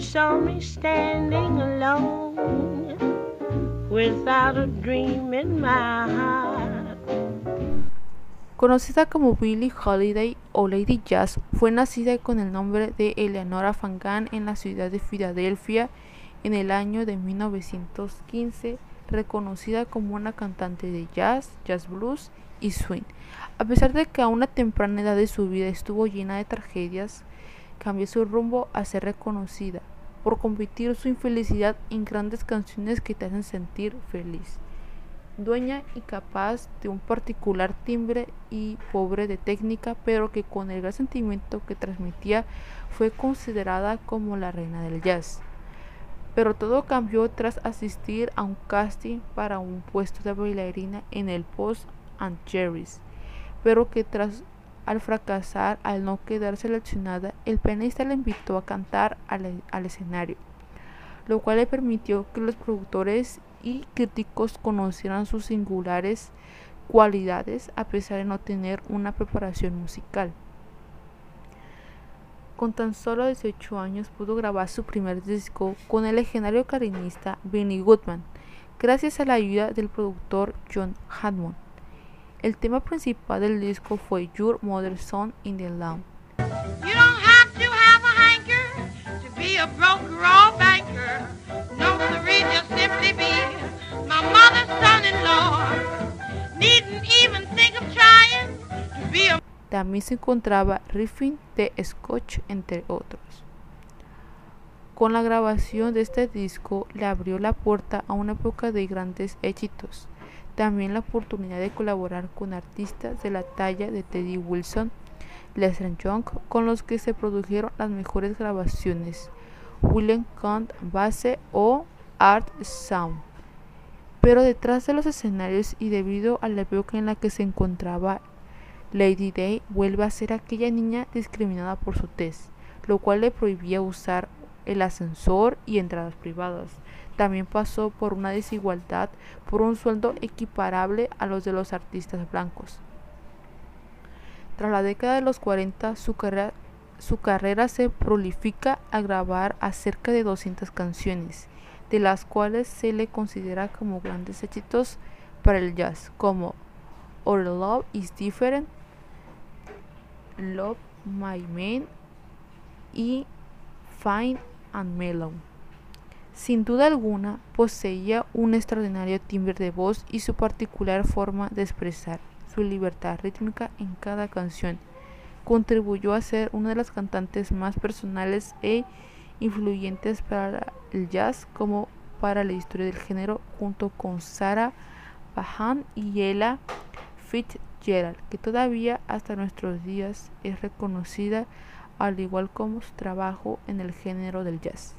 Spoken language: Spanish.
me standing alone without a dream in my heart. Conocida como Billie Holiday o Lady Jazz, fue nacida con el nombre de Eleanora Fangan en la ciudad de Filadelfia en el año de 1915, reconocida como una cantante de jazz, jazz blues y swing. A pesar de que a una temprana edad de su vida estuvo llena de tragedias, cambió su rumbo a ser reconocida por convertir su infelicidad en grandes canciones que te hacen sentir feliz. Dueña y capaz de un particular timbre y pobre de técnica, pero que con el gran sentimiento que transmitía fue considerada como la reina del jazz. Pero todo cambió tras asistir a un casting para un puesto de bailarina en el Post and Cherries, pero que tras al fracasar, al no quedar seleccionada, el pianista la invitó a cantar al, al escenario, lo cual le permitió que los productores y críticos conocieran sus singulares cualidades a pesar de no tener una preparación musical. Con tan solo 18 años pudo grabar su primer disco con el legendario clarinista Benny Goodman, gracias a la ayuda del productor John Hammond. El tema principal del disco fue Your Mother's Son in the Lawn. You don't have to have a hanker to be a broker or banker. No, siree, just simply be my mother's son-in-law. Needn't even think of trying to be a También se encontraba riffing de Scotch, entre otros. Con la grabación de este disco le abrió la puerta a una época de grandes éxitos. También la oportunidad de colaborar con artistas de la talla de Teddy Wilson, Lester Young, con los que se produjeron las mejores grabaciones, William Count Basse o Art Sound. Pero detrás de los escenarios y debido a la época en la que se encontraba, Lady Day vuelve a ser aquella niña discriminada por su tez, lo cual le prohibía usar el ascensor y entradas privadas. También pasó por una desigualdad por un sueldo equiparable a los de los artistas blancos. Tras la década de los 40, su carrera, su carrera se prolifica a grabar a cerca de 200 canciones, de las cuales se le considera como grandes éxitos para el jazz, como Our Love is Different, Love My Man y Fine and Mellow. Sin duda alguna, poseía un extraordinario timbre de voz y su particular forma de expresar su libertad rítmica en cada canción. Contribuyó a ser una de las cantantes más personales e influyentes para el jazz como para la historia del género, junto con Sarah Vaughan y Ella Fitzgerald, que todavía hasta nuestros días es reconocida al igual como su trabajo en el género del jazz.